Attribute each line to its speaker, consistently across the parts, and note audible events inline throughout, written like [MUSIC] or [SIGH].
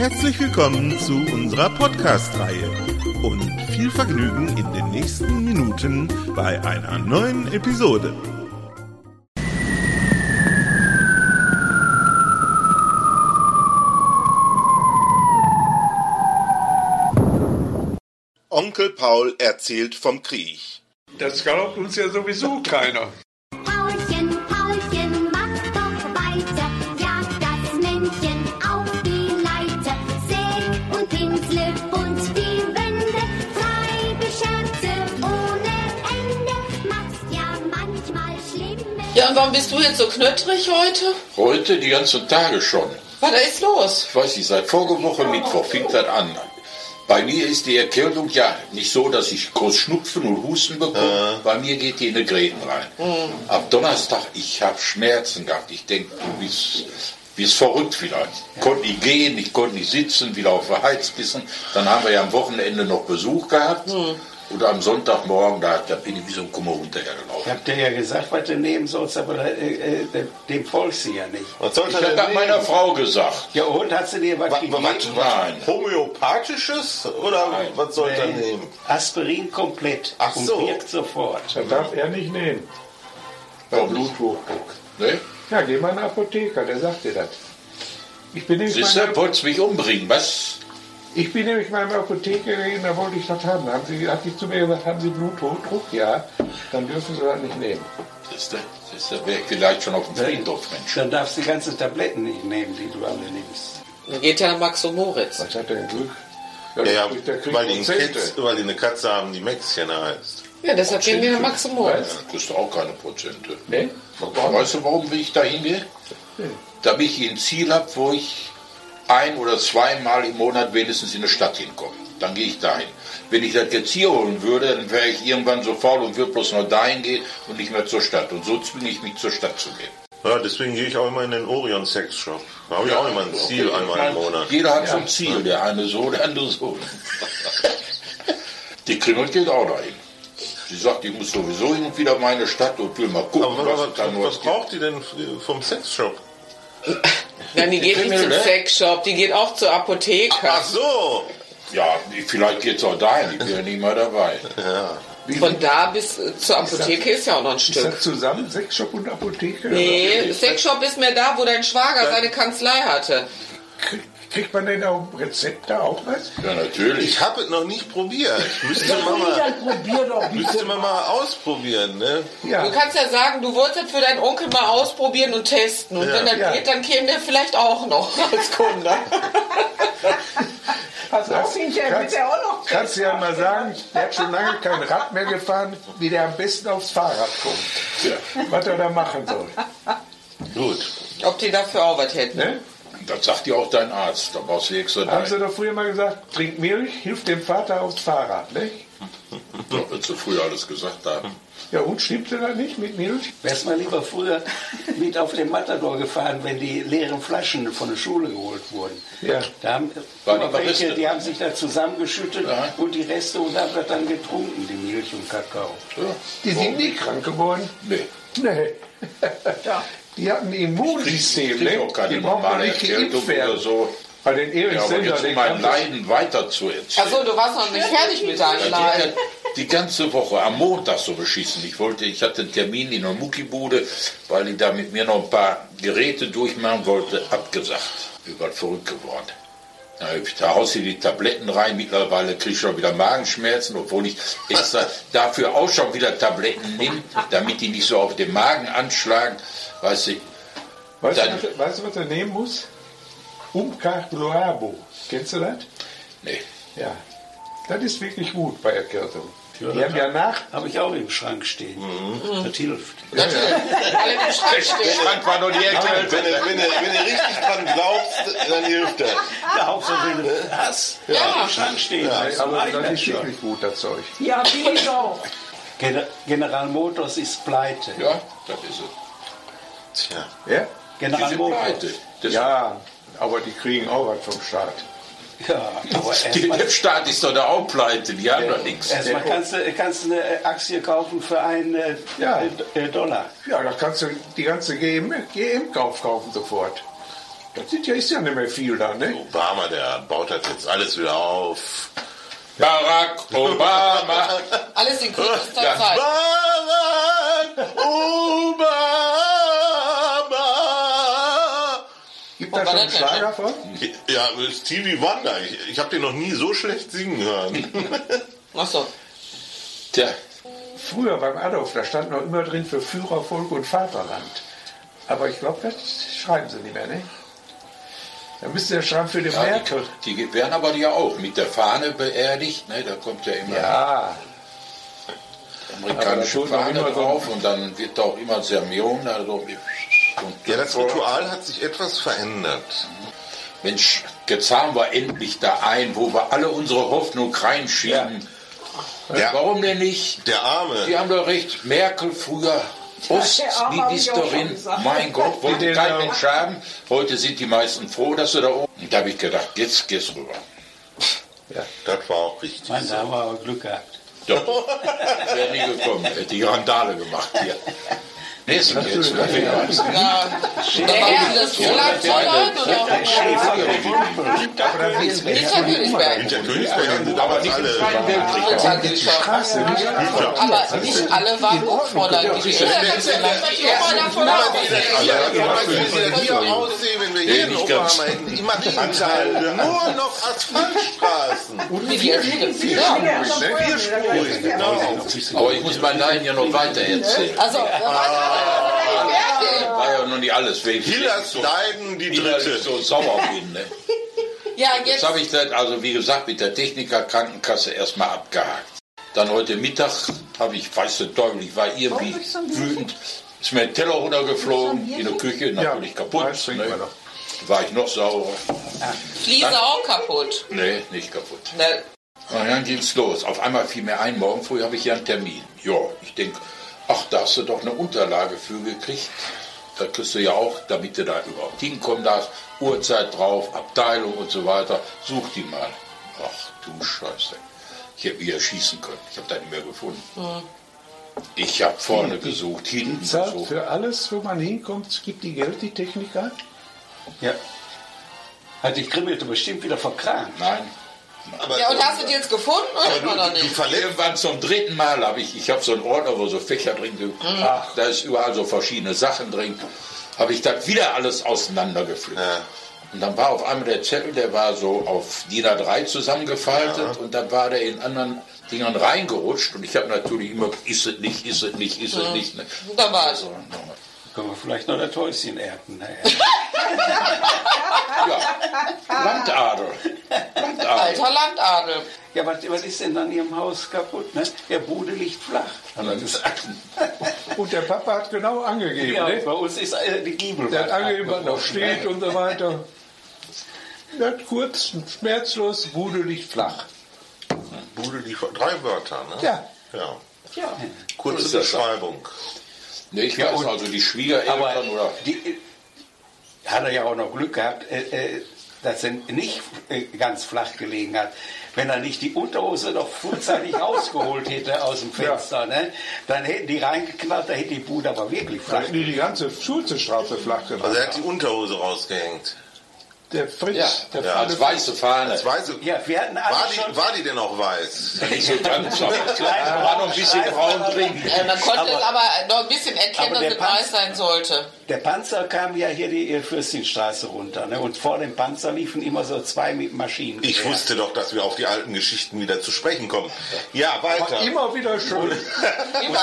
Speaker 1: Herzlich willkommen zu unserer Podcast-Reihe und viel Vergnügen in den nächsten Minuten bei einer neuen Episode. Onkel Paul erzählt vom Krieg.
Speaker 2: Das glaubt uns ja sowieso keiner.
Speaker 3: Und
Speaker 4: warum bist du jetzt so knöttrig heute?
Speaker 5: Heute die ganzen Tage schon.
Speaker 4: Was ist los?
Speaker 5: Ich weiß nicht, seit vorige Woche Mittwoch fing das an. Bei mir ist die Erkältung ja nicht so, dass ich groß Schnupfen und Husten bekomme. Bei mir geht die in die Gräten rein. Ab Donnerstag, ich habe Schmerzen gehabt. Ich denke, du bist, bist verrückt vielleicht. Ich konnte nicht gehen, ich konnte nicht sitzen, wieder auf der Heizkissen. Dann haben wir ja am Wochenende noch Besuch gehabt. Und am Sonntagmorgen, da, da bin ich wie so ein Kummer
Speaker 6: Ich
Speaker 5: runterhergelaufen.
Speaker 6: hab dir ja gesagt, was du nehmen sollst, aber äh, äh, dem folgst du ja nicht.
Speaker 1: Was soll
Speaker 5: Ich habe das meiner Frau gesagt.
Speaker 6: Ja, und hat sie dir was
Speaker 1: Was,
Speaker 6: gegeben?
Speaker 1: was,
Speaker 5: Nein.
Speaker 1: Homöopathisches oder
Speaker 5: Nein.
Speaker 1: was soll er nehmen?
Speaker 6: Aspirin komplett
Speaker 1: Ach so.
Speaker 6: und wirkt sofort.
Speaker 2: Das darf er nicht nehmen. Bei? Bluthochdruck.
Speaker 5: Ne?
Speaker 2: Ja, geh mal in den Apotheker, der sagt dir das. Ich bin nämlich
Speaker 5: Siehst du, wolltest mich umbringen, was?
Speaker 2: Ich bin nämlich mal in der Apotheke gewesen, da wollte ich das haben. Da haben sie, hat die zu mir gesagt, haben Sie Bluthochdruck? Ja, dann dürfen Sie das nicht nehmen.
Speaker 5: Du, siehst du, wäre ich vielleicht schon auf dem Friedhof, Mensch.
Speaker 6: Dann darfst du die ganzen Tabletten nicht nehmen, die du alle nimmst.
Speaker 4: Dann geht ja Max und Moritz.
Speaker 2: Was hat er denn Glück?
Speaker 1: Ja, ja,
Speaker 2: der der
Speaker 1: weil, die. Kitz, weil die eine Katze haben, die Mäxchen heißt.
Speaker 4: Ja, deshalb gehen wir nach Max und Moritz.
Speaker 5: Da kriegst du auch keine Prozente.
Speaker 2: Ne?
Speaker 5: Weißt du, warum ich da hingehe? Damit ich ein Ziel habe, wo ich ein- oder zweimal im Monat wenigstens in eine Stadt hinkomme. Dann gehe ich dahin. Wenn ich das jetzt hier holen würde, dann wäre ich irgendwann so faul und würde bloß noch dahin gehen und nicht mehr zur Stadt. Und so zwinge ich mich zur Stadt zu gehen.
Speaker 1: Ja, deswegen gehe ich auch immer in den Orion Sex Shop. Da habe ich auch immer ein Ziel
Speaker 5: Okay,
Speaker 1: einmal im Monat.
Speaker 5: Jeder hat so ein Ziel, der eine so, der andere so. [LAUGHS] Die Krimmel geht auch dahin. Sie sagt, ich muss sowieso hin und wieder in meine Stadt und will mal gucken,
Speaker 1: Aber was,
Speaker 5: was,
Speaker 1: was, was braucht die denn vom Sex
Speaker 4: Ja, die geht nicht zum
Speaker 5: ne?
Speaker 4: Sexshop, die geht auch zur Apotheke.
Speaker 1: Ach so!
Speaker 5: Ja, vielleicht geht es auch dahin, ich bin ja nicht mehr dabei.
Speaker 4: Von da bis äh, zur Apotheke ist ja auch noch ein
Speaker 2: Ist
Speaker 4: Stück.
Speaker 2: das zusammen, Sexshop und Apotheke?
Speaker 4: Nee, Sexshop ist mehr da, wo dein Schwager seine Kanzlei hatte.
Speaker 2: Krieg- Kriegt man denn auch Rezepte auch was?
Speaker 5: Ja, natürlich.
Speaker 1: Ich habe es noch nicht probiert. [LAUGHS] Müsste man mal,
Speaker 6: probier doch
Speaker 1: müsste man mal ausprobieren, ne?
Speaker 2: Ja.
Speaker 4: Du kannst ja sagen, du wolltest es für deinen Onkel mal ausprobieren und testen. Und
Speaker 1: Ja.
Speaker 4: wenn das
Speaker 2: Ja.
Speaker 4: geht, dann käme der vielleicht auch noch [LAUGHS] als Kunde.
Speaker 2: Pass auf, kannst, kannst du ja mal sagen, der hat schon lange kein Rad mehr gefahren, wie der am besten aufs Fahrrad kommt. Was er da machen soll.
Speaker 1: Gut.
Speaker 4: Ob die dafür auch was hätten.
Speaker 2: Ne?
Speaker 5: Das sagt dir auch dein Arzt, da brauchst du extra
Speaker 2: Haben sie doch früher mal gesagt, trink Milch, hilft dem Vater aufs Fahrrad. Ne?
Speaker 5: Ja, was sie früher alles gesagt haben.
Speaker 2: Ja, und stimmte das nicht mit Milch?
Speaker 6: Wärst mal lieber früher mit auf dem Matador gefahren, wenn die leeren Flaschen von der Schule geholt wurden.
Speaker 2: Ja.
Speaker 6: Da haben,
Speaker 5: War die
Speaker 6: welche, die haben sich da zusammengeschüttet
Speaker 5: Ja.
Speaker 6: und die Reste und haben das dann getrunken, die Milch und Kakao.
Speaker 5: Ja.
Speaker 2: Die sind nie krank geworden.
Speaker 5: Nee.
Speaker 2: Nee. Die hatten ein Immunsystem,
Speaker 5: Ich krieg auch keine
Speaker 2: Die brauchen
Speaker 5: normale
Speaker 2: nicht geimpft werden.
Speaker 5: so.
Speaker 2: Bei den
Speaker 5: Ja, aber
Speaker 2: Sender,
Speaker 5: jetzt um mein Leiden weiter zu erzählen.
Speaker 4: Achso, du warst noch nicht fertig mit deinem Leiden.
Speaker 5: ja die ganze Woche am Montag so beschissen. Ich wollte, ich hatte einen Termin in der Muckibude, weil ich da mit mir noch ein paar Geräte durchmachen wollte, abgesagt. Ich war verrückt geworden. Da haust du die Tabletten rein, mittlerweile kriege ich schon wieder Magenschmerzen, obwohl ich extra dafür auch schon wieder Tabletten nehme, damit die nicht so auf den Magen anschlagen. Weißt du,
Speaker 2: Weißt du,
Speaker 5: Dann-
Speaker 2: was, weißt du, was er nehmen muss? Umcargluabo. Kennst du das?
Speaker 5: nee.
Speaker 2: Ja. Das ist wirklich gut bei Erkältung. Die haben ja nach,
Speaker 6: Habe ich auch im Schrank stehen. Das hilft.
Speaker 4: Alle im Schrank
Speaker 5: Der. Schrank war nur die Ecke.
Speaker 7: Wenn du, wenn, wenn du richtig dran glaubst, dann hilft das.
Speaker 6: Ja, Hauptsache, wenn du hast,
Speaker 4: Ja.
Speaker 6: im Schrank stehen. das
Speaker 2: aber das
Speaker 6: das
Speaker 2: ist wirklich gut, das Zeug.
Speaker 8: Ja, wieso?
Speaker 6: Gener- General Motors ist pleite.
Speaker 5: Ja, das ist es.
Speaker 7: Tja.
Speaker 2: Ja?
Speaker 5: Die
Speaker 6: General
Speaker 5: sind
Speaker 6: Motors.
Speaker 5: pleite. Das
Speaker 2: Ja, aber die kriegen auch was vom Staat.
Speaker 6: Ja, aber
Speaker 5: Die, der Staat ist doch da auch pleite, die haben doch nichts.
Speaker 6: erstmal kannst du, kannst du eine Aktie kaufen für einen äh,
Speaker 2: Ja.
Speaker 6: äh, Dollar.
Speaker 2: Ja, da kannst du die ganze GM, GM-Kauf kaufen sofort. Das sind ja, ist ja nicht mehr viel da, ne?
Speaker 7: Obama, der baut das jetzt alles wieder auf.
Speaker 5: Barack Obama. [LAUGHS]
Speaker 4: Alles in kürzester. Zeit.
Speaker 7: Barack
Speaker 2: einen? Schlager [LAUGHS] von?
Speaker 7: Ja, Stevie Wonder. Ich, ich habe den noch nie so schlecht singen hören. [LAUGHS]
Speaker 4: Achso.
Speaker 5: Tja,
Speaker 2: Früher beim Adolf, da stand noch immer drin für Führer, Volk und Vaterland. Aber ich glaube, das schreiben sie nicht mehr, ne? Da müsste der schreiben für den
Speaker 5: ja,
Speaker 2: Merkel.
Speaker 5: die, die werden aber ja auch mit der Fahne beerdigt. Ne? Da kommt ja immer
Speaker 2: Ja,
Speaker 5: amerikanische Fahne
Speaker 2: immer so-
Speaker 5: drauf und dann wird da auch immer Sermion. Also,
Speaker 7: Ja, das Ritual hat sich etwas verändert.
Speaker 5: Mensch, jetzt haben wir endlich da ein, wo wir alle unsere Hoffnung reinschieben.
Speaker 7: Ja.
Speaker 5: Warum denn nicht?
Speaker 7: Der Arme.
Speaker 5: Die haben doch recht, Merkel früher Ostministerin, mein Gott, [LAUGHS] wollte kein Mensch haben. Heute sind die meisten froh, dass sie da oben. Und da habe ich gedacht, jetzt geht's rüber.
Speaker 7: Das war auch richtig.
Speaker 6: Mann, da haben wir aber Glück gehabt.
Speaker 5: Doch, [LAUGHS] wäre nie gekommen, hätte die Randale gemacht hier. Nächsten jetzt.
Speaker 4: Ja. Der Herr des Flankzollern oder?
Speaker 2: aber da wird's
Speaker 4: Hinterkönigberg.
Speaker 7: Hinterkönigsberg sind damals alle.
Speaker 4: Aber nicht alle waren Hochfräulein. Die
Speaker 7: das wenn wir hier
Speaker 5: ganz.
Speaker 7: Obama hätten. Immaterial. Nur noch Asphaltstraßen.
Speaker 4: Erschienen. Ja.
Speaker 7: Vierspurig, genau.
Speaker 5: Aber ich muss mein Nein ja noch weiter erzählen.
Speaker 4: Also,
Speaker 5: War ja noch nicht alles.
Speaker 7: Hillers
Speaker 5: so,
Speaker 7: Leiden, die dritte.
Speaker 5: so sauer bin. Ne?
Speaker 4: ja,
Speaker 5: Jetzt
Speaker 4: jetzt.
Speaker 5: habe ich das, also wie gesagt, mit der Techniker-Krankenkasse erstmal abgehakt. Dann heute Mittag habe ich, weiß der Teufel, ich war irgendwie wütend, ist mir ein Teller runtergeflogen, in der Küche, natürlich kaputt.
Speaker 2: Trinken wir
Speaker 5: Ne? War ich noch saurer?
Speaker 4: Fliese auch kaputt.
Speaker 5: Nee, nicht kaputt.
Speaker 4: Ne,
Speaker 5: Und dann ging's los. Auf einmal fiel mir ein, morgen früh habe ich ja einen Termin. Ja, ich denke, ach, da hast du doch eine Unterlage für gekriegt. Da kriegst du ja auch, damit du da überhaupt hinkommen darfst, Uhrzeit drauf, Abteilung und so weiter. Such die mal. Ach du Scheiße. Ich hätte wieder schießen können. Ich habe da nicht mehr gefunden. Ich habe vorne gesucht, hinten
Speaker 2: Die zahlt
Speaker 5: gesucht.
Speaker 2: für alles, wo man hinkommt, gibt die Geld, die Techniker.
Speaker 6: Ja. Hat die Kribbelt bestimmt wieder verkramt.
Speaker 5: Nein.
Speaker 7: Aber
Speaker 4: ja, und hast du die jetzt gefunden oder noch
Speaker 7: du, du
Speaker 4: nicht?
Speaker 7: verletzt
Speaker 5: Irgendwann zum dritten Mal habe ich, ich habe so einen Ordner, wo so Fächer drin sind. Ach, da ist überall so verschiedene Sachen drin. Habe ich das wieder alles auseinandergepflückt.
Speaker 7: Ja.
Speaker 5: Und dann war auf einmal der Zettel, der war so auf DIN A3 zusammengefaltet und dann war der in anderen Dingern reingerutscht und ich habe natürlich immer, ist es nicht, ist es nicht, ist es nicht. Ne?
Speaker 4: Da war es.
Speaker 5: So.
Speaker 6: Können wir vielleicht noch das Häuschen ernten. Naja. [LAUGHS]
Speaker 5: ja, Landadel. Landadel.
Speaker 4: Alter Landadel.
Speaker 6: Ja, was, was ist denn an Ihrem Haus kaputt? Ne? Der Bude liegt flach. Hat er gesagt.
Speaker 2: Und der Papa hat genau angegeben,
Speaker 6: Ja,
Speaker 2: ne?
Speaker 6: bei uns ist äh, die Giebel.
Speaker 2: Der hat angegeben, was noch steht und so weiter. Hat kurz, schmerzlos, Bude liegt flach.
Speaker 7: Bude die drei Wörter, ne?
Speaker 2: Ja.
Speaker 7: Ja.
Speaker 6: Ja.
Speaker 7: Kurze
Speaker 5: So ist das.
Speaker 7: Beschreibung.
Speaker 5: Ne, ich
Speaker 6: Ja,
Speaker 5: weiß also, die Schwiegereltern oder
Speaker 6: die, hat er ja auch noch Glück gehabt, äh, äh, dass er nicht äh, ganz flach gelegen hat. Wenn er nicht die Unterhose noch frühzeitig [LAUGHS] rausgeholt hätte aus dem Fenster, ne, dann hätten die reingeknallt, da hätte die Bude aber wirklich
Speaker 2: Da
Speaker 6: flach
Speaker 2: hätten die die ganze Schulzestraße flach gemacht.
Speaker 7: Also er hat die Unterhose rausgehängt.
Speaker 2: Der Fritz,
Speaker 5: ja,
Speaker 2: der
Speaker 5: ja, als weiße Fahne.
Speaker 7: Das weiß ich.
Speaker 6: Ja, wir hatten alle
Speaker 7: War
Speaker 6: schon...
Speaker 7: die, war die denn auch weiß?
Speaker 5: Nicht so ganz, aber
Speaker 6: Kleine
Speaker 5: da war noch ein bisschen braun drin.
Speaker 4: Äh, man konnte
Speaker 6: Aber-
Speaker 4: aber noch ein bisschen erkennen,
Speaker 6: aber
Speaker 4: dass es weiß
Speaker 6: Panzer-
Speaker 4: sein sollte.
Speaker 6: Der Panzer kam ja hier die äh, Fürstinstraße runter. Ne? Und vor dem Panzer liefen immer so zwei mit Maschinen.
Speaker 7: Ich wusste doch, dass wir auf die alten Geschichten wieder zu sprechen kommen. Ja, weiter.
Speaker 2: Immer wieder schön. [LAUGHS]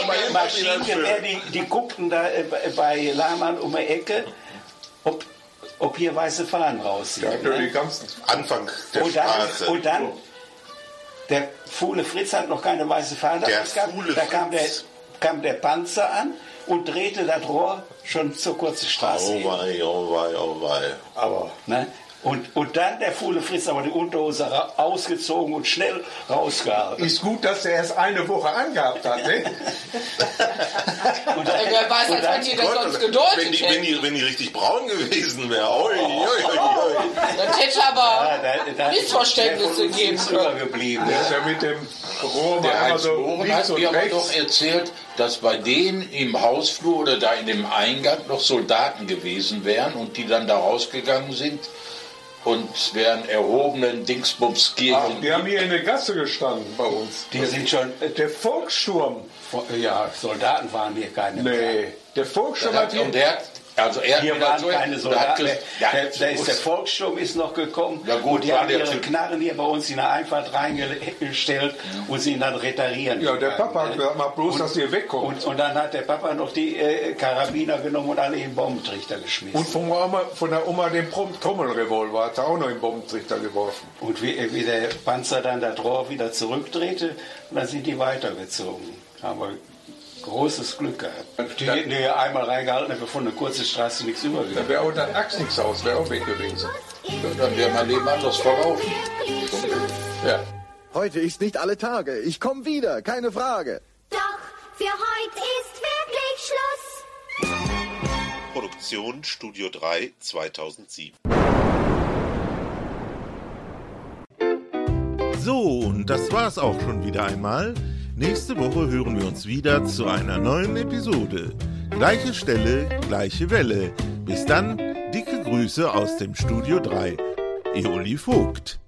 Speaker 6: Aber Maschinengewehr, die, die guckten da äh, bei- bei Lahmann um die Ecke, ob, ob hier weiße Fahnen rausziehen.
Speaker 2: Ja,
Speaker 6: ne?
Speaker 2: die ganzen
Speaker 7: Anfang der
Speaker 6: und, dann,
Speaker 7: Straße.
Speaker 6: und dann der Fuhle Fritz hat noch keine weiße Fahne
Speaker 7: Der. Fuhle
Speaker 6: Da kam der, kam der Panzer an und drehte das Rohr schon zur kurzen Straße.
Speaker 7: Oh wei, oh wei, oh wei.
Speaker 6: Aber, ne? Und, und dann der Fuhle Fritz aber die Unterhose ra- ausgezogen und schnell rausgehalten.
Speaker 2: Ist gut, dass der erst eine Woche angehabt hat. Ne? [LAUGHS]
Speaker 6: Und dann,
Speaker 4: Wer weiß,
Speaker 6: und
Speaker 4: als
Speaker 6: dann-
Speaker 4: wenn die das
Speaker 7: Gott,
Speaker 4: sonst
Speaker 7: wenn,
Speaker 4: gedeutet
Speaker 7: die, wenn, die, wenn die richtig braun gewesen wäre. Oi, oi, oi.
Speaker 4: Das hätte
Speaker 6: Ja,
Speaker 4: aber
Speaker 6: da- da-
Speaker 4: Missverständnisse geben können.
Speaker 6: übergeblieben.
Speaker 2: Der ist ja mit dem Rohr
Speaker 5: Der Heinz
Speaker 2: so
Speaker 5: Bohren
Speaker 2: links
Speaker 5: hat mir aber doch erzählt, dass bei denen im Hausflur oder da in dem Eingang noch Soldaten gewesen wären und die dann da rausgegangen sind und wären erhobenen Dingsbums
Speaker 2: Ach,
Speaker 5: gegen.
Speaker 2: die haben hier in der Gasse gestanden bei uns.
Speaker 6: Die sind schon,
Speaker 2: Der Volkssturm.
Speaker 6: ja, Soldaten waren hier keine mehr.
Speaker 2: Nee, der Volkssturm hat
Speaker 5: und
Speaker 2: hier...
Speaker 5: der hat, also er mir
Speaker 6: waren
Speaker 5: so-
Speaker 6: keine
Speaker 5: und
Speaker 6: Soldaten.
Speaker 5: ja,
Speaker 6: Der, der ist der Volkssturm ist noch gekommen
Speaker 5: Ja, gut,
Speaker 6: und die haben ihre. Knarren hier bei uns in der Einfahrt reingestellt und sie dann retarieren.
Speaker 2: Ja, der Papa hat
Speaker 6: ne?
Speaker 2: gesagt, mach bloß, dass ihr wegkommt.
Speaker 6: Und, und dann hat der Papa noch die äh, Karabiner genommen und alle in den Bombentrichter geschmissen.
Speaker 2: Und von, Oma, von der Oma den Trommelrevolver hat er auch noch in den Bombentrichter geworfen.
Speaker 6: Und wie, wie der Panzer dann das Rohr wieder zurückdrehte, dann sind die weitergezogen. Haben wir großes Glück gehabt. Die hätten hier einmal reingehalten, hätten wir von der kurzen Straße nichts
Speaker 2: Da
Speaker 6: übergegangen.
Speaker 2: wäre auch das Axnixhaus wäre auch weg gewesen.
Speaker 5: Dann wäre mein Leben anders verlaufen.
Speaker 2: Ja.
Speaker 9: Heute ist nicht alle Tage. Ich komme wieder, keine Frage.
Speaker 3: Doch für heute ist wirklich Schluss.
Speaker 7: Produktion Studio 3 2007.
Speaker 1: So, und das war's auch schon wieder einmal. Nächste Woche hören wir uns wieder zu einer neuen Episode. Gleiche Stelle, gleiche Welle. Bis dann, dicke Grüße aus dem Studio 3. Eoli Vogt.